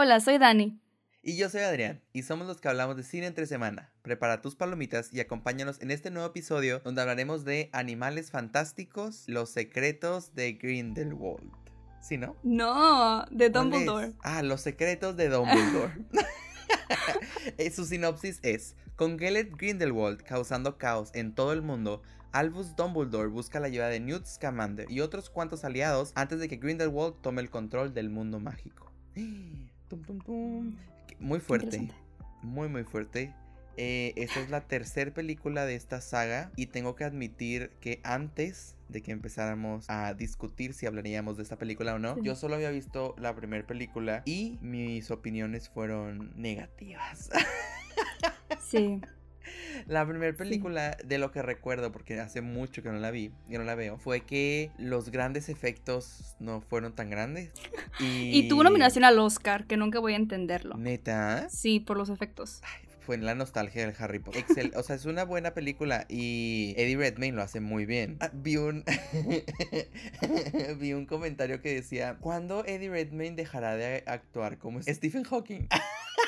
Hola, soy Dani. Y yo soy Adrián, y somos los que hablamos de cine entre semana. Prepara tus palomitas y acompáñanos en este nuevo episodio donde hablaremos de animales fantásticos, los secretos de Grindelwald. ¿Sí, no? No, de. Dumbledore. Ah, los secretos de Dumbledore. Eh, Su sinopsis es: Con Gellert Grindelwald causando caos en todo el mundo, Albus Dumbledore busca la ayuda de Newt Scamander y otros cuantos aliados antes de que Grindelwald tome el control del mundo mágico. Tum, tum, tum. Muy fuerte, muy muy fuerte. Eh, esta es la tercera película de esta saga y tengo que admitir que antes de que empezáramos a discutir si hablaríamos de esta película o no, Sí. yo solo había visto la primera película y mis opiniones fueron negativas. Sí. La primera película, de lo que recuerdo, porque hace mucho que no la vi, que no la veo, fue que los grandes efectos no fueron tan grandes. Y, Y tuvo nominación al Oscar, que nunca voy a entenderlo. Neta, Sí, por los efectos. fue en la nostalgia del Harry Potter. Excel, o sea, es una buena película y Eddie Redmayne lo hace muy bien. Ah, vi un vi un comentario que decía, ¿cuándo Eddie Redmayne dejará de actuar como Stephen Hawking?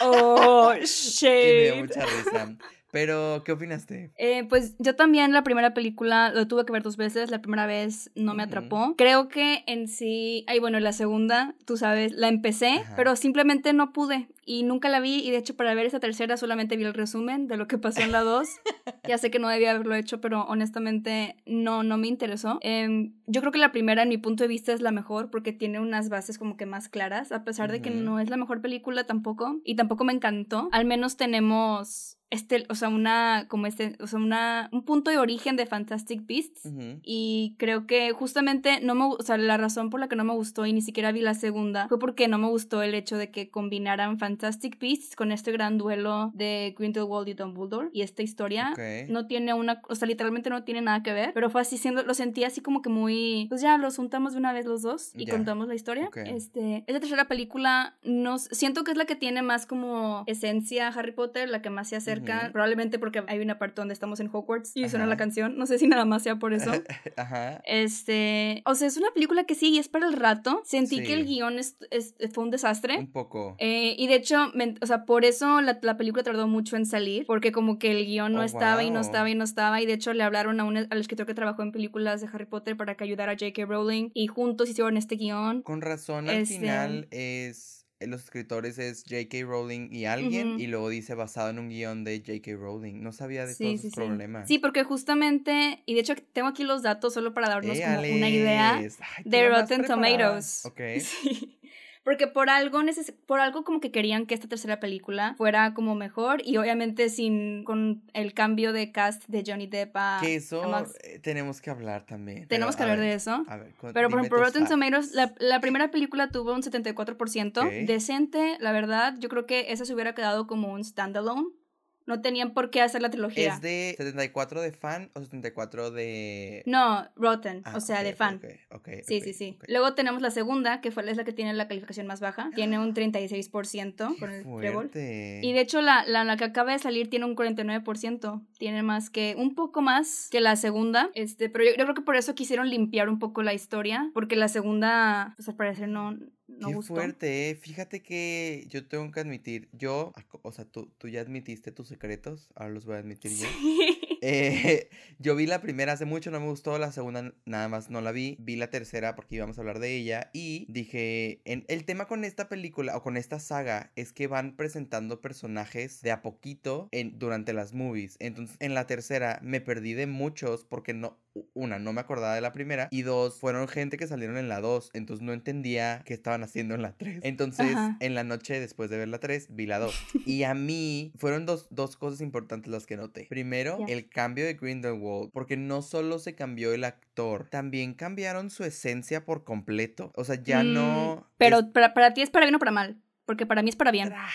Oh, y me dio mucha risa. Pero, ¿qué opinaste? Eh, pues yo también la primera película lo tuve que ver dos veces. La primera vez no me atrapó. Creo que en sí. Ay, bueno, la segunda, tú sabes, la empecé, Ajá. pero simplemente no pude. Y nunca la vi. Y de hecho, para ver esa tercera solamente vi el resumen de lo que pasó en la 2. ya sé que no debía haberlo hecho, pero honestamente no, no me interesó. Em, yo creo que la primera, en mi punto de vista, es la mejor porque tiene unas bases como que más claras, a pesar de que no es la mejor película tampoco. Y tampoco me encantó. Al menos tenemos este, o sea, una, como este, o sea, una, un punto de origen de Fantastic Beasts. Ujú. Y creo que justamente no me, o sea, la razón por la que no me gustó y ni siquiera vi la segunda fue porque no me gustó el hecho de que combinaran Fantastic Beasts con este gran duelo de Grindelwald y Dumbledore y esta historia. Ok. No tiene una, o sea, literalmente no tiene nada que ver, pero fue así siendo, lo sentí así como que muy, pues ya los juntamos de una vez los dos y Ya. contamos la historia. Ok. Este, esta tercera película no s- siento que es la que tiene más como esencia Harry Potter, la que más se acerca, Probablemente porque hay una parte donde estamos en Hogwarts y suena la canción, no sé si nada más sea por eso. Ajá. Este, o sea, es una película que sí y es para el rato. Sentí Sí. que el guion es- es- fue un desastre. Un poco. Eh, y de hecho, me- o sea, por eso la, la película tardó mucho en salir, porque como que el guion no Oh, estaba y no estaba y no estaba, y de hecho le hablaron a un al escritor que trabajó en películas de Harry Potter para que ayudara a J.K. Rowling, y juntos hicieron este guion. Con razón, al Este- final es. Eh, Los escritores es J.K. Rowling y alguien, y luego dice basado en un guion de J.K. Rowling. No sabía de Sí, todos sí, esos sí. problemas. Sí, porque justamente, y de hecho tengo aquí los datos solo para darnos Eh, como una idea. Ay, de Rotten. Tomatoes. Ok. Sí. Porque por algo, neces- por algo como que querían que esta tercera película fuera como mejor y obviamente sin con el cambio de cast de Johnny Depp a, que a eso Max. eh, tenemos que hablar también. Tenemos que Pero, a hablar de ver, eso. A ver, Pero por ejemplo, Rotten. Tomatoes, la, la primera película tuvo un 74%. Ok. Decente, la verdad. Yo creo que esa se hubiera quedado como un standalone. No tenían por qué hacer la trilogía. ¿Es de 74 de fan o 74 de...? No, Rotten, Ah, o sea, de fan. ok, ok, Sí, sí, sí. Luego tenemos la segunda, que fue, es la que tiene la calificación más baja. Tiene un 36% con el Trébol. Y de hecho, la, la, la que acaba de salir tiene un 49%. Tiene más que, un poco más que la segunda. Este, pero yo, yo creo que por eso quisieron limpiar un poco la historia. Porque la segunda, pues al parecer no, no Qué gustó. fuerte, eh. Fíjate que yo tengo que admitir, yo, o sea, tú, tú ya admitiste tus secretos, ahora los voy a admitir yo. Eh, yo vi la primera hace mucho, no me gustó, la segunda nada más no la vi, vi la tercera porque íbamos a hablar de ella y dije, en, el tema con esta película o con esta saga es que van presentando personajes de a poquito en, durante las movies, entonces en la tercera me perdí de muchos porque no, una, no me acordaba de la primera y dos, fueron gente que salieron en la dos, entonces no entendía qué estaban haciendo en la tres. Entonces, Ajá. en la noche después de ver la tres, vi la dos. Y a mí fueron dos, dos cosas importantes las que noté. Primero, el cambio de Grindelwald, porque no solo se cambió el actor, también cambiaron su esencia por completo. O sea, ya Mm, no... Pero es- para, para ti es para bien o para mal. Porque para mí es para bien. Tras,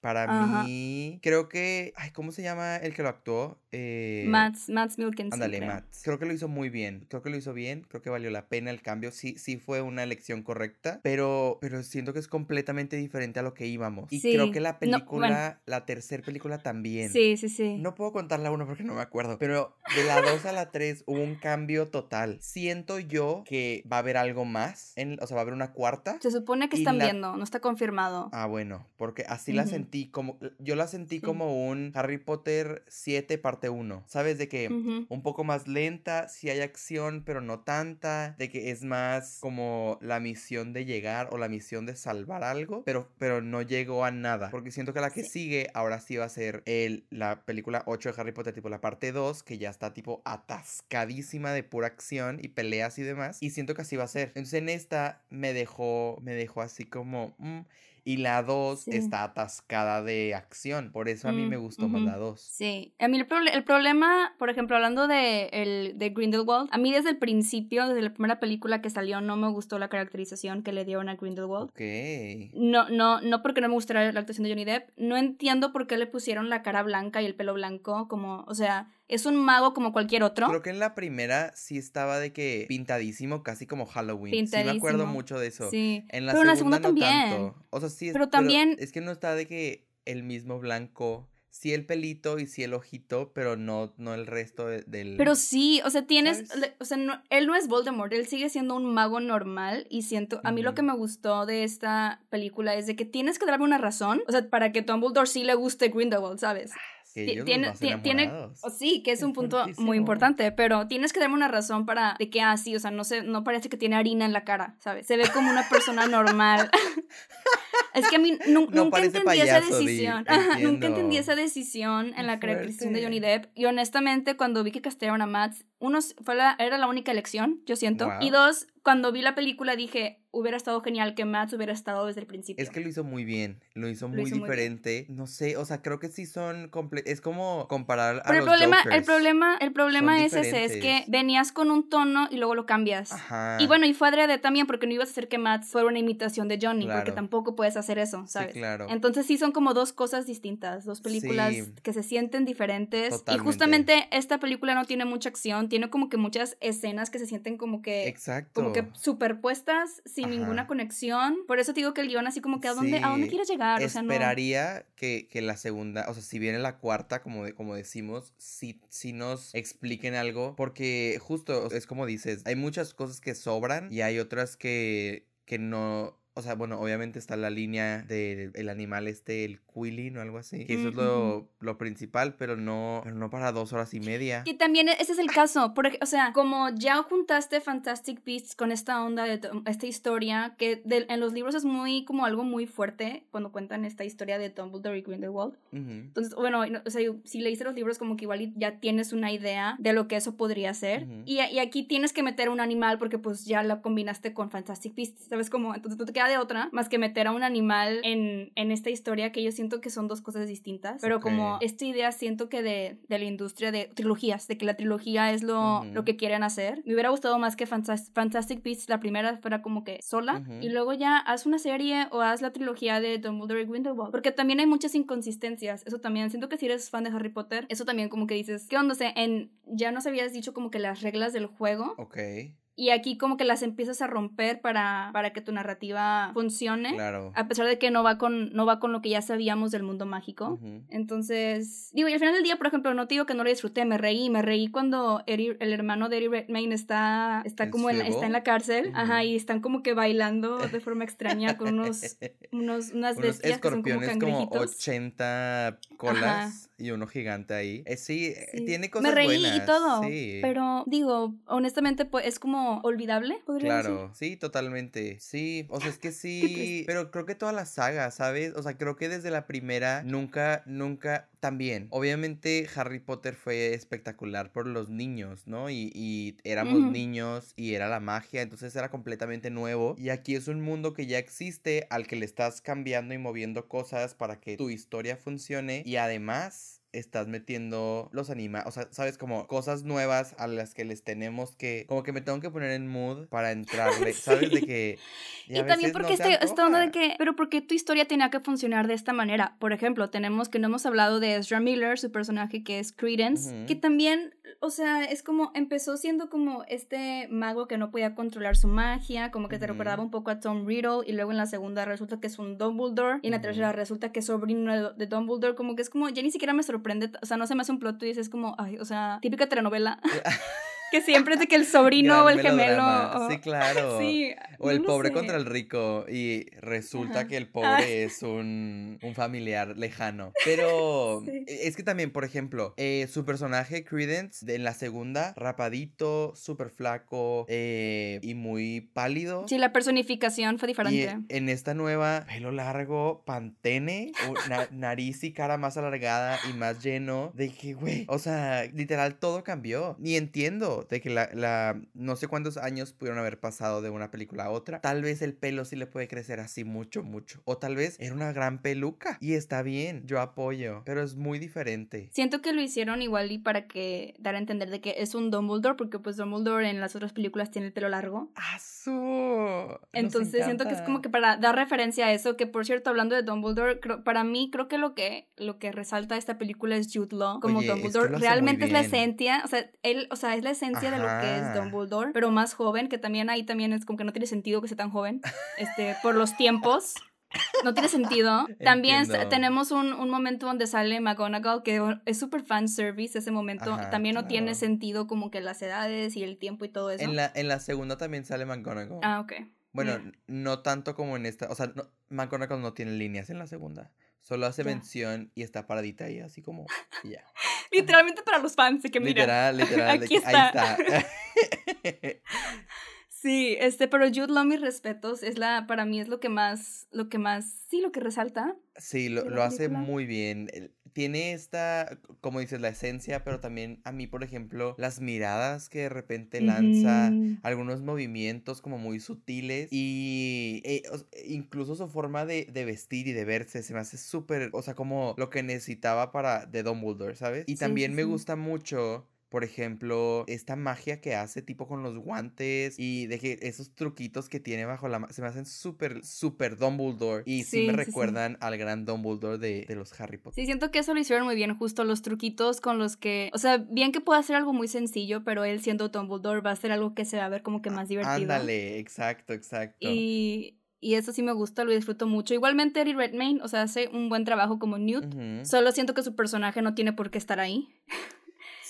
para mí, creo que, ay, ¿cómo se llama el que lo actuó? Eh, Mats, Mats Milkins. Ándale, Mats. Creo que lo hizo muy bien, creo que lo hizo bien, creo que valió la pena el cambio, sí, sí fue una elección correcta, pero, pero siento que es completamente diferente a lo que íbamos. Y creo que la película, la tercera película también. Sí, sí, sí. No puedo contar la uno porque no me acuerdo, pero de la 2 a la 3 hubo un cambio total. Siento yo que va a haber algo más, en, o sea, va a haber una cuarta. Se supone que están viendo, no está confirmado. Ah, bueno, porque así la sentí como, yo la sentí como un Harry Potter 7 parte 1, ¿sabes? De que un poco más lenta, si hay acción, pero no tanta, de que es más como la misión de llegar o la misión de salvar algo, pero, pero no llegó a nada, porque siento que la que sigue ahora sí va a ser el, la película 8 de Harry Potter, tipo la parte 2, que ya está tipo atascadísima de pura acción y peleas y demás, y siento que así va a ser. Entonces en esta me dejó, me dejó así como... Mm, y la 2 está atascada de acción. Por eso a mí me mm, gustó más la 2. Sí. A mí el, el, problema, por ejemplo, hablando de, el, de Grindelwald, a mí desde el principio, desde la primera película que salió, no me gustó la caracterización que le dieron a Grindelwald. Ok. No, no, no porque no me gustara la actuación de Johnny Depp. No entiendo por qué le pusieron la cara blanca y el pelo blanco. Como, o sea, es un mago como cualquier otro. Creo que en la primera sí estaba de que pintadísimo, casi como Halloween. Pintadísimo. Sí me acuerdo mucho de eso. Sí. En la pero segunda, en la segunda no también. Tanto. O sea, sí. Pero también. es que no está de que el mismo blanco sí el pelito y sí el ojito, pero no, no el resto del... Pero sí, o sea, tienes, o sea, él no es Voldemort, él sigue siendo un mago normal y siento, a mí lo que me gustó de esta película es de que tienes que darme una razón, o sea, para que Dumbledore sí le guste Grindelwald, ¿sabes? Tiene, tiene, sí, que es un punto muy importante, pero tienes que darme una razón para de que así, ah, o sea, no sé, no parece que tiene harina en la cara, ¿sabes? Se ve como una persona normal. es que a mí nunca entendí esa decisión. nunca entendí esa decisión en la caracterización de Johnny Depp. Y honestamente, cuando vi que castearon a Matt, uno fue la, era la única elección, yo siento. Y dos, cuando vi la película dije, hubiera estado genial que Matt hubiera estado desde el principio. Es que lo hizo muy bien, lo hizo muy diferente. no sé, o sea, creo que sí son es como comparar a el problema, el problema, el problema es ese, es que venías con un tono y luego lo cambias. Y bueno, y fue adrede también porque no ibas a hacer que Matt fuera una imitación de Johnny, porque tampoco puedes hacer eso, ¿sabes? claro. Entonces sí son como dos cosas distintas, dos películas que se sienten diferentes. Y justamente esta película no tiene mucha acción, tiene como que muchas escenas que se sienten como que Exacto. como que superpuestas sin ninguna conexión. Por eso te digo que el guion así como que a dónde, ¿a dónde quieres llegar? O sea, Esperaría que, que, la segunda, o sea, si viene la cuarta, como, como decimos, si, si nos expliquen algo, porque justo es como dices, hay muchas cosas que sobran y hay otras que, que no, o sea, bueno, obviamente está la línea del animal este, el quilling o algo así. Que eso es lo, lo, principal, pero no, pero no para dos horas y media. Y también ese es el caso. Porque, o sea, como ya juntaste Fantastic Beasts con esta onda de esta historia, que en los libros es muy como algo muy fuerte cuando cuentan esta historia de Dumbledore y Grindelwald. Entonces, bueno, o sea, si leíste los libros como que igual ya tienes una idea de lo que eso podría ser. y, y, aquí tienes que meter un animal porque pues ya lo combinaste con Fantastic Beasts, ¿sabes cómo? Entonces tú te quedas de otra más que meter a un animal en, en esta historia que yo siento que son dos cosas distintas. Pero como esta idea siento que de, de, la industria de trilogías, de que la trilogía es lo, lo que quieren hacer. Me hubiera gustado más que Fantastic Beasts, la primera fuera como que sola. Y luego ya haz una serie o haz la trilogía de Dumbledore y Grindelwald. Porque también hay muchas inconsistencias. Eso también, siento que si eres fan de Harry Potter, eso también como que dices, ¿qué onda? en, ya nos habías dicho como que las reglas del juego. Ok y aquí como que las empiezas a romper para, para que tu narrativa funcione. Claro. A pesar de que no va con, no va con lo que ya sabíamos del mundo mágico. Entonces, digo, y al final del día, por ejemplo, no te digo que no lo disfruté, me reí, me reí cuando el hermano de Eddie Redmayne está, está como en, está en la cárcel, ajá, y están como que bailando de forma extraña con unos, unos unas bestias que son como cangrejitos. como 80 colas y uno gigante ahí. Eh, sí, eh, tiene cosas Me reí y todo, pero digo, honestamente, pues es como olvidable, podría Claro, sí, totalmente. Sí, o sea, es que sí, pero creo que toda la saga, ¿sabes? O sea, creo que desde la primera nunca, nunca, también. Obviamente Harry Potter fue espectacular por los niños, ¿no? Y, y éramos niños y era la magia, entonces era completamente nuevo. Y aquí es un mundo que ya existe, al que le estás cambiando y moviendo cosas para que tu historia funcione. Y además estás metiendo los animales, o sea, sabes, como cosas nuevas a las que les tenemos que, como que me tengo que poner en mood para entrarle, ¿sabes? De que... Y, también porque no esta onda de que, pero porque tu historia tenía que funcionar de esta manera. Por ejemplo, tenemos que no hemos hablado de Ezra Miller, su personaje que es Credence, que también, o sea, es como, empezó siendo como este mago que no podía controlar su magia, como que te recordaba un poco a Tom Riddle, y luego en la segunda resulta que es un Dumbledore, y en la tercera resulta que es sobrino de Dumbledore, como que es como, ya ni siquiera me sorprende, o sea, no se me hace un plot twist, es como, ay, o sea, típica telenovela. que siempre es de que el sobrino o el gemelo. Sí, claro. Sí, o el pobre contra el rico y resulta que el pobre es un, un, familiar lejano. Pero es que también, por ejemplo, eh, su personaje Credence en la segunda, rapadito, súper flaco eh, y muy pálido. Sí, la personificación fue diferente. Y en esta nueva, pelo largo, pantene, nariz y cara más alargada y más lleno. De que, güey, o sea, literal todo cambió. Ni entiendo de que la, la, no sé cuántos años pudieron haber pasado de una película a otra. Tal vez el pelo sí le puede crecer así mucho, mucho. O tal vez era una gran peluca y está bien, yo apoyo, pero es muy diferente. Siento que lo hicieron igual y para que dar a entender de que es un Dumbledore, porque pues Dumbledore en las otras películas tiene el pelo largo. ¡Azul! Entonces siento que es como que para dar referencia a eso, que por cierto, hablando de Dumbledore, para mí creo que lo que lo que resalta esta película es Jude Law como Dumbledore. Realmente es la esencia, o sea, él, o sea, es la esencia de lo que es Dumbledore, pero más joven, que también ahí también es como que no tiene sentido que sea tan joven, este, por los tiempos. No tiene sentido. También tenemos un, un, momento donde sale McGonagall, que es súper fan service ese momento. también no tiene sentido como que las edades y el tiempo y todo eso. En la, en la segunda también sale McGonagall. Ah, ok. Bueno, no tanto como en esta. O sea, no, McGonagall no tiene líneas en la segunda. Solo hace mención y está paradita ahí, así como. ya. Literalmente para los fans, que mira. Literal, literal. Aquí está. Ahí está. sí, este, pero Jude Law, mis respetos, es la, para mí es lo que más, lo que más, sí, lo que resalta. Sí, lo, lo hace muy bien tiene esta, como dices, la esencia, pero también a mí, por ejemplo, las miradas que de repente lanza, algunos movimientos como muy sutiles y eh, incluso su forma de, de, vestir y de verse se me hace súper, o sea, como lo que necesitaba para de Dumbledore, ¿sabes? Y también me gusta mucho por ejemplo, esta magia que hace tipo con los guantes y de que esos truquitos que tiene bajo la se me hacen súper, súper Dumbledore y sí, me recuerdan al gran Dumbledore de, de, los Harry Potter. Sí, siento que eso lo hicieron muy bien, justo los truquitos con los que, o sea, bien que puede hacer algo muy sencillo, pero él siendo Dumbledore va a ser algo que se va a ver como que más divertido. Ándale, exacto, exacto. Y y eso sí me gusta, lo disfruto mucho. Igualmente Eddie Redmayne, o sea, hace un buen trabajo como Newt. Solo siento que su personaje no tiene por qué estar ahí.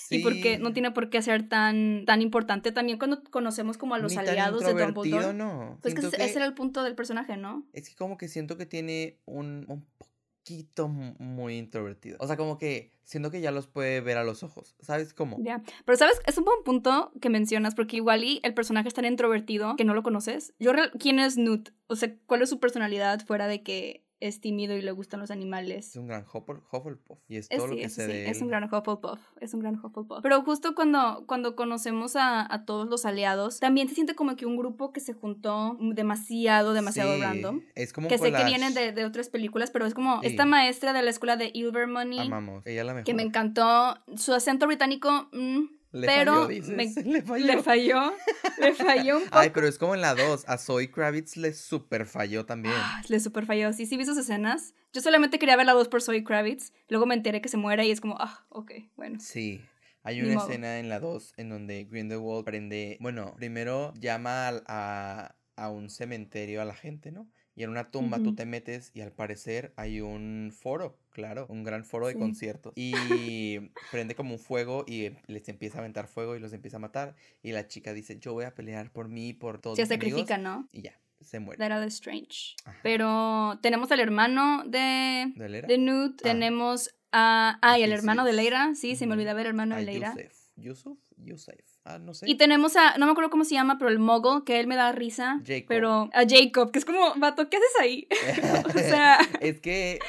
Y porque no tiene por qué ser tan, tan importante también cuando conocemos como a los aliados de Dumbledore. No. Pues que, ese era el punto del personaje, ¿no? Es que como que siento que tiene un, un poquito muy introvertido. O sea, como que siento que ya los puede ver a los ojos. ¿Sabes cómo? Ya. Pero, ¿sabes? Es un buen punto que mencionas, porque igual y el personaje es tan introvertido que no lo conoces. Yo, ¿quién es Newt? O sea, ¿cuál es su personalidad fuera de que es tímido y le gustan los animales. Es un gran Hufflepuff y es todo lo que se sí, Es un gran Hufflepuff, es un gran Hufflepuff. Pero justo cuando, cuando conocemos a, a, todos los aliados, también se siente como que un grupo que se juntó demasiado, demasiado random. Es como Que sé que vienen de, de, otras películas, pero es como esta maestra de la escuela de Ilvermoney. Amamos, ella la mejor. Que me encantó. Su acento británico... Mmm, le pero falló, le falló. Le falló. Le falló un poco. Ay, pero es como en la 2. A Zoe Kravitz le super falló también. Ah, le super falló. Sí, sí vi sus escenas. Yo solamente quería ver la 2 por Zoe Kravitz. Luego me enteré que se muere y es como, ah, ok, bueno. Sí. Hay una escena en la 2 en donde Grindelwald prende. Bueno, primero llama a, a un cementerio a la gente, ¿no? Y en una tumba tú te metes y al parecer hay un foro, claro, un gran foro de conciertos. Y prende como un fuego y les empieza a aventar fuego y los empieza a matar. Y la chica dice, yo voy a pelear por mí, por todos. Se sacrifica, ¿no? Y ya, se muere. That Strange. Pero tenemos al hermano de, ¿De, de Newt, tenemos a... Ah, y el hermano de Leira, sí, se me olvidaba el hermano de Leira. Yusuf, Yusuf. Ah, no sé. Y tenemos a, no me acuerdo cómo se llama, pero el mogul, que él me da risa. Jacob. Pero a Jacob, que es como, vato, ¿qué haces ahí? o sea. Es que,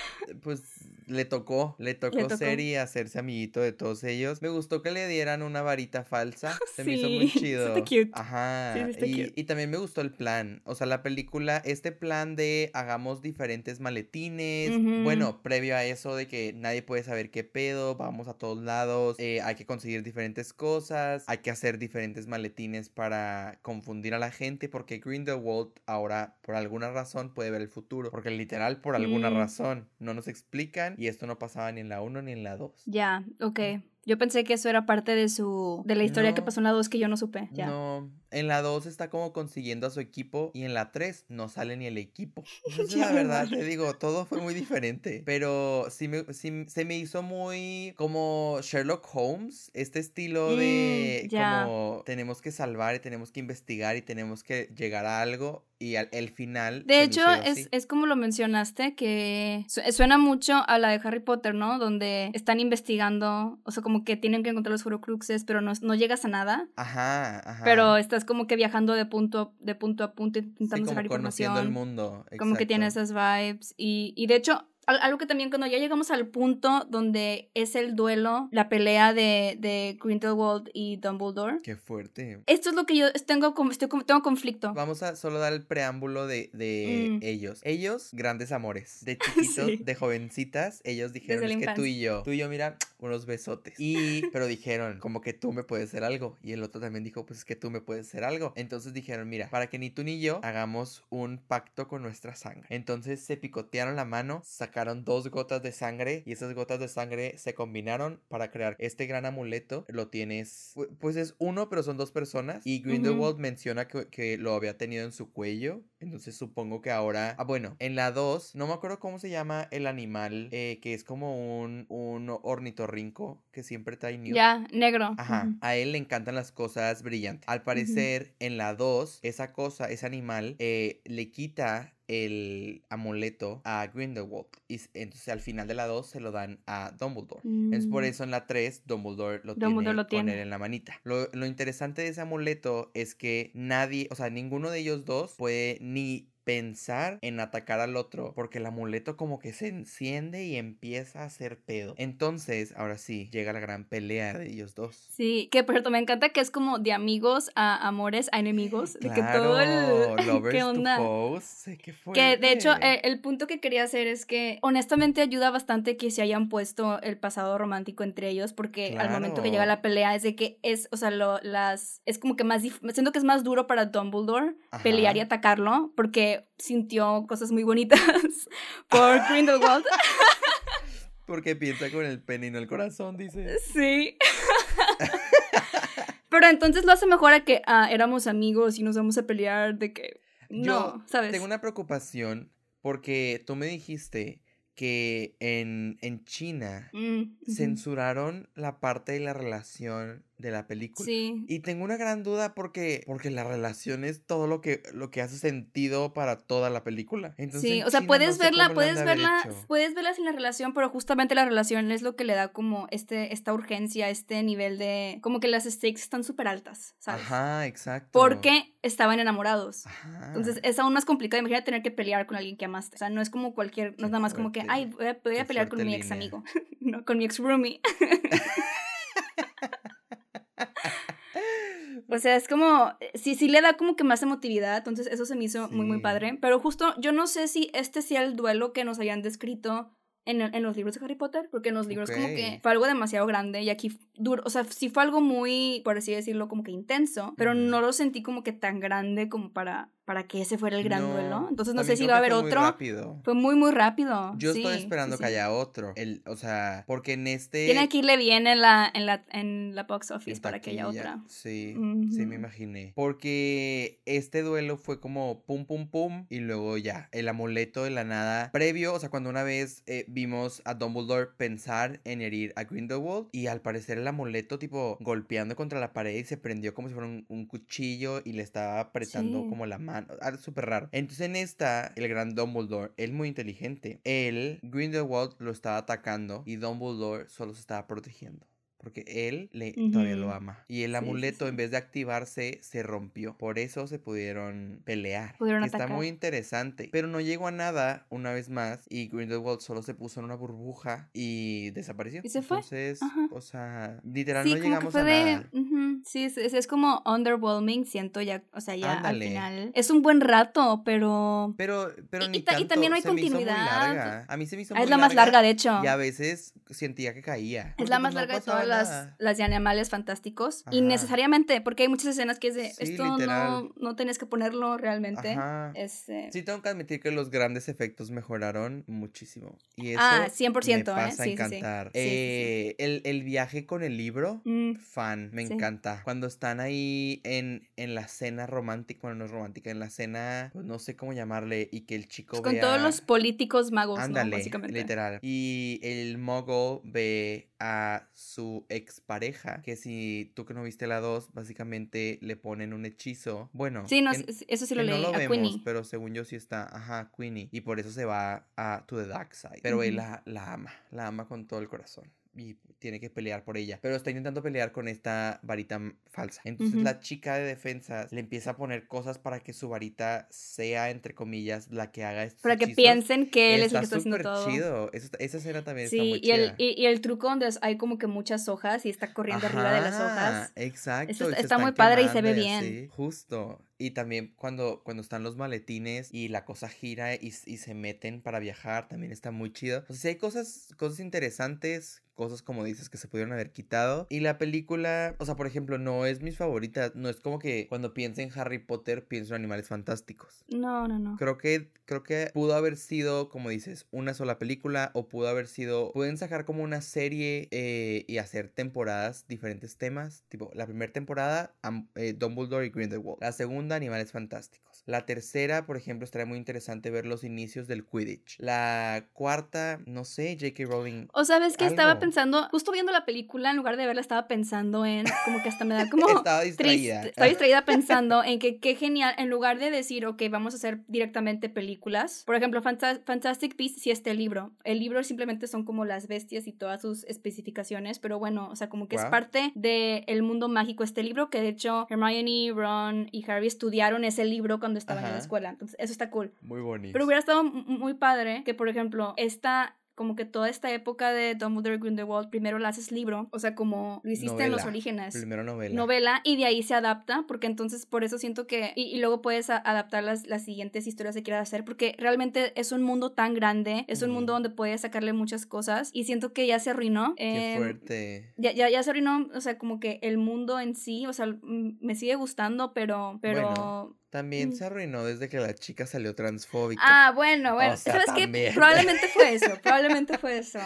pues, le tocó, le tocó, ser y hacerse amiguito de todos ellos. Me gustó que le dieran una varita falsa. Se me hizo muy chido. cute. Ajá. y, y, también me gustó el plan. O sea, la película, este plan de hagamos diferentes maletines. Bueno, previo a eso de que nadie puede saber qué pedo, vamos a todos lados, eh, hay que conseguir diferentes cosas, hay que hacer diferentes maletines para confundir a la gente, porque Grindelwald ahora, por alguna razón, puede ver el futuro. Porque literal, por alguna mm. razón, no nos explican y esto no pasaba ni en la 1 ni en la 2. Ya, ok. Yo pensé que eso era parte de su de la historia que pasó en la 2 que yo no supe. Ya. No, en la 2 está como consiguiendo a su equipo y en la 3 no sale ni el equipo. la verdad, te digo, todo fue muy diferente. Pero sí, me, se me hizo muy como Sherlock Holmes, este estilo de mm, como tenemos que salvar y tenemos que investigar y tenemos que llegar a algo y al el final. De hecho, es, es, como lo mencionaste, que suena mucho a la de Harry Potter, ¿no? Donde están investigando, o sea, como que tienen que encontrar los Horcruxes, pero no, no llegas a nada. Ajá, ajá. Pero estás como que viajando de punto, de punto a punto intentando sacar información. el mundo. Como que tiene esas vibes. Y, y de hecho, algo que también cuando ya llegamos al punto donde es el duelo, la pelea de, de Grindelwald y Dumbledore. Qué fuerte. Esto es lo que yo tengo, estoy, tengo conflicto. Vamos a solo dar el preámbulo de, de mm. ellos. Ellos, grandes amores. De chiquitos, de jovencitas, ellos dijeron es que tú y yo, tú y yo, mira, unos besotes. Y, pero dijeron, como que tú me puedes hacer algo. Y el otro también dijo, pues es que tú me puedes hacer algo. Entonces dijeron, mira, para que ni tú ni yo hagamos un pacto con nuestra sangre. Entonces se picotearon la mano, sacaron dos gotas de sangre y esas gotas de sangre se combinaron para crear este gran amuleto. Lo tienes, pues es uno, pero son dos personas. Y Grindelwald menciona que, lo había tenido en su cuello. Entonces supongo que ahora, ah, bueno, en la 2, no me acuerdo cómo se llama el animal, eh, que es como un, un ornitorrinco que siempre trae Ya, negro. Ajá, a él le encantan las cosas brillantes. Al parecer, en la 2, esa cosa, ese animal, eh, le quita el amuleto a Grindelwald. Y entonces al final de la 2 se lo dan a Dumbledore. Es por mm. eso en la 3 Dumbledore lo tiene lo poner en la manita. Lo, lo interesante de ese amuleto es que nadie, o sea, ninguno de ellos dos puede ni pensar en atacar al otro porque el amuleto como que se enciende y empieza a hacer pedo. Entonces, ahora sí, llega la gran pelea de ellos dos. Sí, que por cierto me encanta que es como de amigos a amores a enemigos, de que todo el lovers ¿qué onda? que de hecho eh, el punto que quería hacer es que honestamente ayuda bastante que se hayan puesto el pasado romántico entre ellos porque al momento que llega la pelea es de que es, o sea, lo, las es como que más siento que es más duro para Dumbledore pelear y atacarlo porque sintió cosas muy bonitas por Grindelwald. Porque piensa con el pene y no el corazón, dice. Sí. Pero entonces lo hace mejor a que ah, éramos amigos y nos vamos a pelear de que... No, ¿sabes? Tengo una preocupación porque tú me dijiste que en, en China mm, censuraron la parte de la relación de la película. Sí. Y tengo una gran duda porque, porque la relación es todo lo que, lo que hace sentido para toda la película. Entonces, sí, o sea, puedes verla, puedes verla, puedes verla sin la relación, pero justamente la relación es lo que le da como este, esta urgencia, este nivel de, como que las stakes están súper altas, ¿sabes? Ajá, exacto. Porque estaban enamorados. Ajá. Entonces es aún más complicado. Imagina tener que pelear con alguien que amaste. O sea, no es como cualquier, no es nada más como que, ay, voy a, pelear con mi ex amigo. no, con mi ex roomie. O sea, es como, eh, sí, sí le da como que más emotividad, entonces eso se me hizo muy, muy padre. Pero justo, yo no sé si este sea el duelo que nos hayan descrito en, en, los libros de Harry Potter, porque en los libros como que fue algo demasiado grande y aquí duro, o sea, sí fue algo muy, por así decirlo, como que intenso, pero no lo sentí como que tan grande como para para que ese fuera el gran duelo. Entonces no sé si va a haber otro. Fue muy, muy rápido. Yo estoy esperando que haya otro. El, o sea, porque en este. Tiene que irle bien en la, en la, en la box office para que haya otra. Sí, sí, me imaginé. Porque este duelo fue como pum, pum, pum. Y luego ya, el amuleto de la nada. Previo, o sea, cuando una vez eh, vimos a Dumbledore pensar en herir a Grindelwald. Y al parecer el amuleto, tipo, golpeando contra la pared y se prendió como si fuera un, cuchillo y le estaba apretando como la mano súper raro. Entonces en esta, el gran Dumbledore, él muy inteligente. Él, Grindelwald lo estaba atacando y Dumbledore solo se estaba protegiendo. Porque él le, todavía lo ama. Y el amuleto, en vez de activarse, se rompió. Por eso se pudieron pelear. Pudieron Está muy interesante. Pero no llegó a nada una vez más. Y Grindelwald solo se puso en una burbuja y desapareció. Y se fue. Entonces, o sea, literal, no llegamos a nada. Sí, es, es, como underwhelming, siento ya, o sea, ya al final. Es un buen rato, pero. Pero, pero y, también no hay continuidad. A mí se me hizo ah, Es la más larga, de hecho. Y a veces sentía que caía. Es la más larga de todas las, las de animales fantásticos. Y necesariamente, porque hay muchas escenas que es de esto no, no tenés que ponerlo realmente. Este sí, tengo que admitir que los grandes efectos mejoraron muchísimo. Y eso ah, 100%, me pasa ¿eh? a encantar. Eh, el, el, viaje con el libro, mm, fan, me encanta. Cuando están ahí en, en la cena romántica, bueno, no es romántica, en la cena, pues no sé cómo llamarle, y que el chico pues Con todos los políticos magos, Ándale, Básicamente. literal. Y el mogo ve a su expareja, que si tú que no viste la 2, básicamente le ponen un hechizo. Bueno, sí, no, eso sí lo leí, no lo vemos, pero según yo sí está, ajá, Queenie, y por eso se va a To the Dark Side. Pero él la, la ama, la ama con todo el corazón y tiene que pelear por ella. Pero está intentando pelear con esta varita falsa. Entonces la chica de defensa le empieza a poner cosas para que su varita sea, entre comillas, la que haga esto. Para que piensen que él es el que está haciendo todo. chido. esa escena también está muy y El, y, el truco donde hay como que muchas hojas y está corriendo arriba de las hojas. Exacto. está muy padre y se ve bien. justo. Y también cuando, cuando están los maletines y la cosa gira y, y se meten para viajar, también está muy chido. O sea, si hay cosas, cosas interesantes cosas como dices que se pudieron haber quitado. Y la película, o sea, por ejemplo, no es mis favoritas. No es como que cuando piense en Harry Potter pienso en animales fantásticos. No, no, no. Creo que, creo que pudo haber sido, como dices, una sola película o pudo haber sido, pueden sacar como una serie eh, y hacer temporadas, diferentes temas. Tipo, la primera temporada, eh, Dumbledore y Grindelwald. La segunda, animales fantásticos. La tercera, por ejemplo, estaría muy interesante ver los inicios del Quidditch. La cuarta, no sé, J.K. Rowling. O sabes que estaba pensando pensando, justo viendo la película, en lugar de verla, estaba pensando en, como que hasta me da como... estaba distraída. estaba distraída pensando en que qué genial, en lugar de decir, ok, vamos a hacer directamente películas. Por ejemplo, Fantastic Beasts sí este libro. El libro simplemente son como las bestias y todas sus especificaciones, pero bueno, o sea, como que es parte del mundo mágico este libro, que de hecho Hermione, Ron y Harry estudiaron ese libro cuando estaban en la escuela. Entonces, eso está cool. Muy bonito. Pero hubiera estado muy padre que, por ejemplo, esta como que toda esta época de Dumbledore Grindelwald, primero la haces libro, o sea, como lo hiciste en los orígenes. Primero novela. Novela, y de ahí se adapta, porque entonces por eso siento que, y, luego puedes adaptar las, las siguientes historias que quieras hacer, porque realmente es un mundo tan grande, es un mundo donde puedes sacarle muchas cosas, y siento que ya se arruinó. Qué em, fuerte. Ya, ya, ya se arruinó, o sea, como que el mundo en sí, o sea, me sigue gustando, pero, pero... También mm. se arruinó desde que la chica salió transfóbica. Ah, bueno, bueno. ¿Sabes qué? Probablemente fue eso. Probablemente fue eso.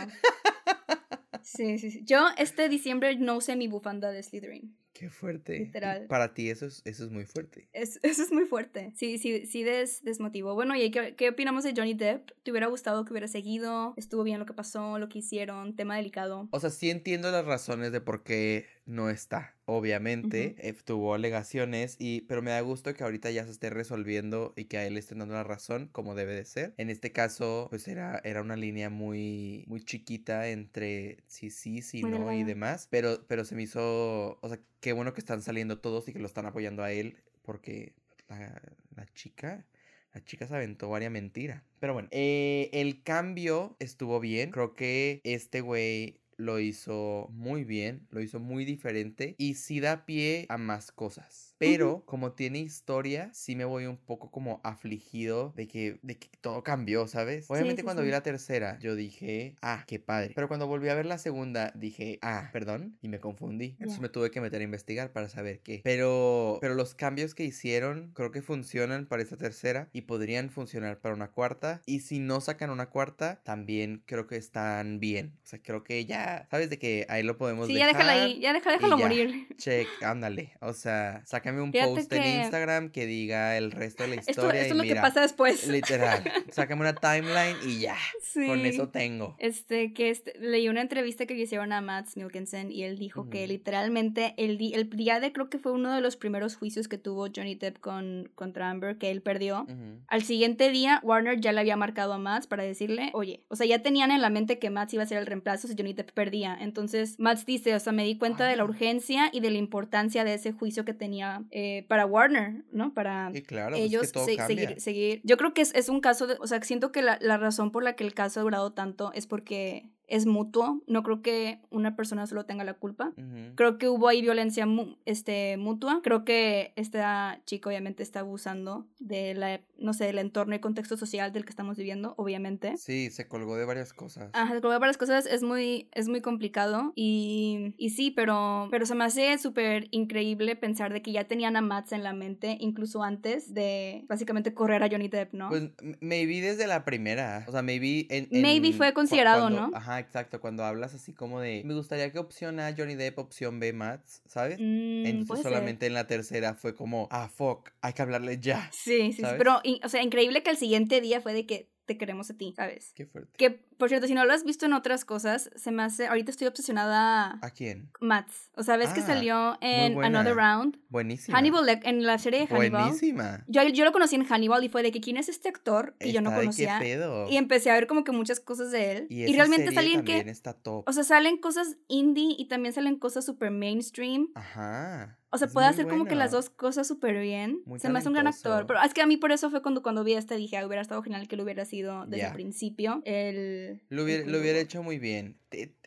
Sí, sí, sí. Yo este diciembre no usé mi bufanda de Slytherin. Qué fuerte. Literal. Para ti eso es, eso es muy fuerte. eso es muy fuerte. Sí, sí, sí des, desmotivó. Bueno, ¿y qué, qué, opinamos de Johnny Depp? ¿Te hubiera gustado que hubiera seguido? ¿Estuvo bien lo que pasó, lo que hicieron? Tema delicado. O sea, sí entiendo las razones de por qué no está. Obviamente, eh, tuvo alegaciones, y, pero me da gusto que ahorita ya se esté resolviendo y que a él esté dando la razón como debe de ser. En este caso, pues era, era una línea muy, muy chiquita entre sí, sí, sí, no y demás. Pero, pero se me hizo, o sea, qué bueno que están saliendo todos y que lo están apoyando a él porque la, la chica... La chica se aventó varias mentiras. Pero bueno, eh, el cambio estuvo bien. Creo que este güey lo hizo muy bien, lo hizo muy diferente y sí da pie a más cosas. Pero como tiene historia, sí me voy un poco como afligido de que, de que todo cambió, ¿sabes? Obviamente cuando vi la tercera, yo dije, ah, qué padre. Pero cuando volví a ver la segunda, dije, ah, perdón, y me confundí. Entonces me tuve que meter a investigar para saber qué. Pero, pero los cambios que hicieron, creo que funcionan para esta tercera y podrían funcionar para una cuarta. Y si no sacan una cuarta, también creo que están bien. O sea, creo que ya, ¿sabes? De que ahí lo podemos sí, ya déjala ahí, ya déjalo morir. Check, ándale. O sea, sácame un post en Instagram que diga el resto de la historia. Esto, es lo que pasa después. Literal. Sácame una timeline y ya. Con eso tengo. Este, que este, leí una entrevista que le hicieron a Matt Milkinson y él dijo que literalmente el, el día de, creo que fue uno de los primeros juicios que tuvo Johnny Depp con, contra Amber, que él perdió. Al siguiente día, Warner ya le había marcado a Matt para decirle, oye, o sea, ya tenían en la mente que Matt iba a ser el reemplazo si Johnny Depp perdía. Entonces, Max dice, o sea, me di cuenta de la urgencia y de la importancia de ese juicio que tenía eh, para Warner, ¿no? Para claro, ellos seguir, seguir. Yo creo que es, es, un caso, de, o sea, siento que la, la razón por la que el caso ha durado tanto es porque es mutuo, no creo que una persona solo tenga la culpa. Creo que hubo ahí violencia este, mutua. Creo que esta chica obviamente está abusando de la, no sé, del entorno y contexto social del que estamos viviendo, obviamente. Sí, se colgó de varias cosas. Ajá, se colgó de varias cosas, es muy, es muy complicado y, y sí, pero, pero se me hace súper increíble pensar de que ya tenían a Mats en la mente, incluso antes de básicamente correr a Johnny Depp, ¿no? Pues maybe desde la primera, o sea, maybe en... maybe fue considerado, ¿no? Ajá, exacto, cuando hablas así como de, me gustaría que opción A Johnny Depp, opción B Mats, ¿sabes? Mm, Entonces solamente en la tercera fue como, ah, fuck, hay que hablarle ya. Sí, sí, sí, pero, o sea, increíble que el siguiente día fue de que te queremos a ti, ¿sabes? Qué fuerte. Que, por cierto, si no lo has visto en otras cosas, se me hace, ahorita estoy obsesionada. ¿A quién? Mats. O sea, ves que Ah, salió en Another Round. Buenísima. Hannibal, Lec- en la serie de Hannibal. Buenísima. Yo, yo lo conocí en Hannibal y fue de que quién es este actor que yo no conocía. ¿Qué pedo? Y empecé a ver como que muchas cosas de él. Y, Y, realmente salen también que. está top. O sea, salen cosas indie y también salen cosas super mainstream. Ajá. O sea, es puede hacer como que las dos cosas súper bien. Muy Se me hace un gran actor. Pero es que a mí por eso fue cuando, cuando vi este dije, ah, hubiera estado genial que lo hubiera sido desde Ya. el principio. El. Lo hubiera, el lo hubiera hecho muy bien.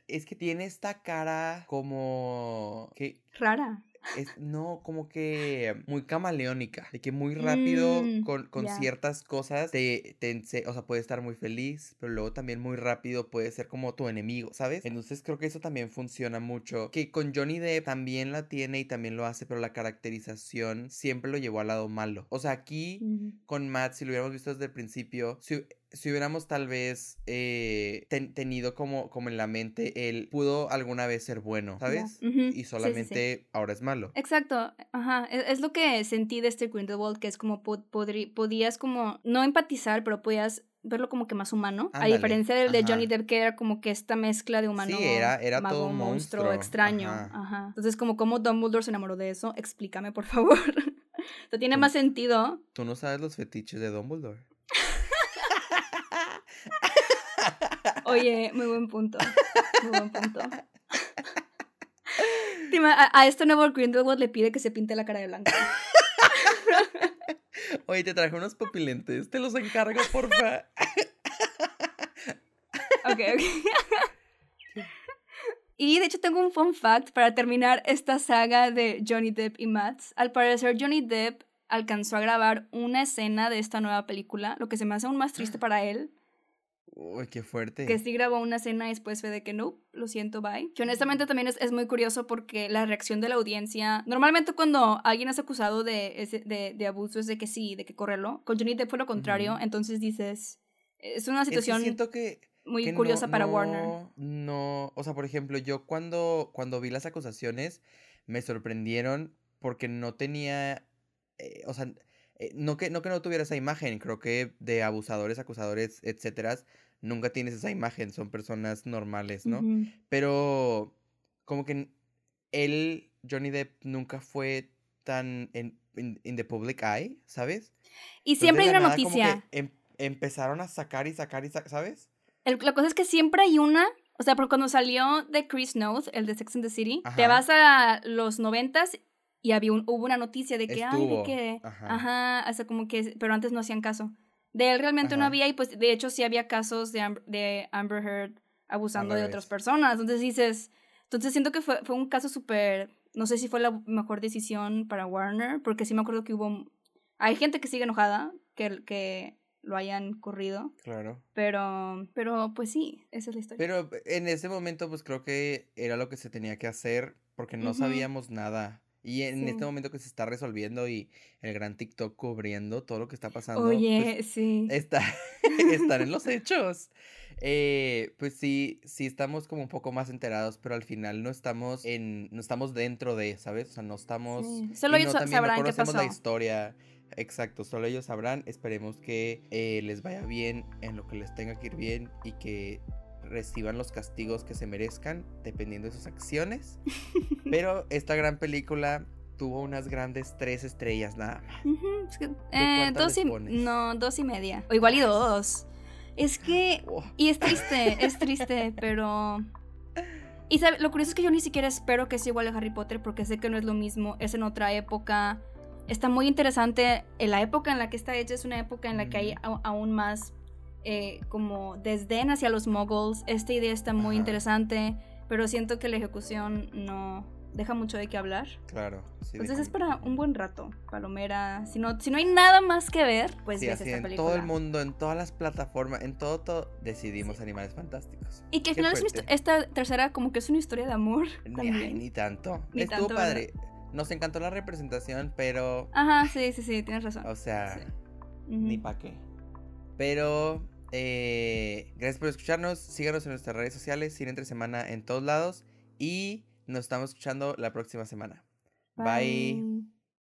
Es que tiene esta cara como... que Rara. es, no, como que muy camaleónica, de que muy rápido Mm, con, con ya. ciertas cosas te, te o sea, puede estar muy feliz, pero luego también muy rápido puede ser como tu enemigo, ¿sabes? Entonces creo que eso también funciona mucho, que con Johnny Depp también la tiene y también lo hace, pero la caracterización siempre lo llevó al lado malo. O sea, aquí Ujú. con Matt, si lo hubiéramos visto desde el principio, si, si hubiéramos tal vez eh, ten- tenido como, como en la mente el pudo alguna vez ser bueno, ¿sabes? Y sí, sí. solamente ahora es malo. Exacto, ajá, es, es lo que sentí de este Grindelwald, que es como podías como, no empatizar, pero podías verlo como que más humano, a diferencia del de Johnny. Depp, que era como que esta mezcla de humano, Sí, era- era mago, todo monstruo, monstruo, extraño, ajá. ajá. Entonces, como cómo Dumbledore se enamoró de eso, explícame, por favor. o sea, tiene Tú- más sentido. Tú no sabes los fetiches de Dumbledore. Oye, muy buen punto, muy buen punto. A, a este nuevo Grindelwald le pide que se pinte la cara de blanco. Oye, te traje unos pupilentes, te los encargo, porfa. Ok, ok. y de hecho tengo un fun fact para terminar esta saga de Johnny Depp y Mads. Al parecer Johnny Depp alcanzó a grabar una escena de esta nueva película, lo que se me hace aún más triste para él, Uy, qué fuerte. que sí grabó una escena y después fue de que no, lo siento, bye. Que honestamente también es, es muy curioso porque la reacción de la audiencia, normalmente cuando alguien es acusado de, ese- de, de abuso es de que sí, de que córrelo. Con Johnny Depp fue lo contrario, entonces dices, es una Es que situación siento que, muy que no- curiosa para no- Warner. No, o sea, por ejemplo, yo cuando, cuando vi las acusaciones me sorprendieron porque no tenía, eh, o sea, eh, no que, no que no tuviera esa imagen, creo que de abusadores, acusadores, etcétera, nunca tienes esa imagen, son personas normales, ¿no? Pero como que él, Johnny Depp, nunca fue tan en in, in the public eye, ¿sabes? Y Entonces, siempre hay una nada como que noticia. em- empezaron a sacar y sacar y sacar, ¿sabes? El- la cosa es que siempre hay una. O sea, porque cuando salió de Chris Noth, el de Sex and the City, te vas a los noventas y había un- hubo una noticia de que, ay, de Estuvo, que. ajá. Ajá, o sea, como que. Pero antes no hacían caso. De él realmente no había, y pues de hecho sí había casos de, Am- de Amber Heard abusando de otras personas. Entonces dices. Entonces siento que fue, fue un caso súper. No sé si fue la mejor decisión para Warner, porque sí me acuerdo que hubo. Hay gente que sigue enojada que, que lo hayan corrido. Claro. Pero, pero pues sí, esa es la historia. Pero en ese momento, pues creo que era lo que se tenía que hacer porque no sabíamos nada. Y en Sí. este momento que se está resolviendo y el gran TikTok cubriendo todo lo que está pasando, Oye, pues, sí. está, están en los hechos. Eh, pues sí, sí estamos como un poco más enterados, pero al final no estamos en, no estamos dentro de, ¿sabes? O sea, no estamos. Sí. Solo ellos no, también no sabrán qué conocemos pasó. la historia. Exacto, solo ellos sabrán. Esperemos que eh, les vaya bien en lo que les tenga que ir bien y que reciban los castigos que se merezcan dependiendo de sus acciones. Pero esta gran película tuvo unas grandes tres estrellas nada más. Eh, dos y, no, dos y media. O igual y dos. Es que, Oh, y es triste, es triste, pero Y sabe, lo curioso es que yo ni siquiera espero que sea igual a Harry Potter porque sé que no es lo mismo, es en otra época. Está muy interesante en la época en la que está hecha, es una época en la que hay a- aún más eh, como desdén hacia los muggles. Esta idea está muy Ajá. interesante, pero siento que la ejecución no deja mucho de qué hablar. Claro. Sí, Entonces es para un buen rato, Palomera. Si no, si no hay nada más que ver, pues sí, ves así esta en película. todo el mundo, en todas las plataformas, en todo, todo decidimos Animales Fantásticos. Y que al final es esta tercera como que es una historia de amor. Ni, ay, ni tanto. Ni Estuvo tanto, padre. Nos encantó la representación, pero. Ajá, sí, sí, sí, tienes razón. O sea, ni pa' qué. Pero. Eh, gracias por escucharnos. Síganos en nuestras redes sociales, Cine entre semana en todos lados. Y nos estamos escuchando la próxima semana. Bye.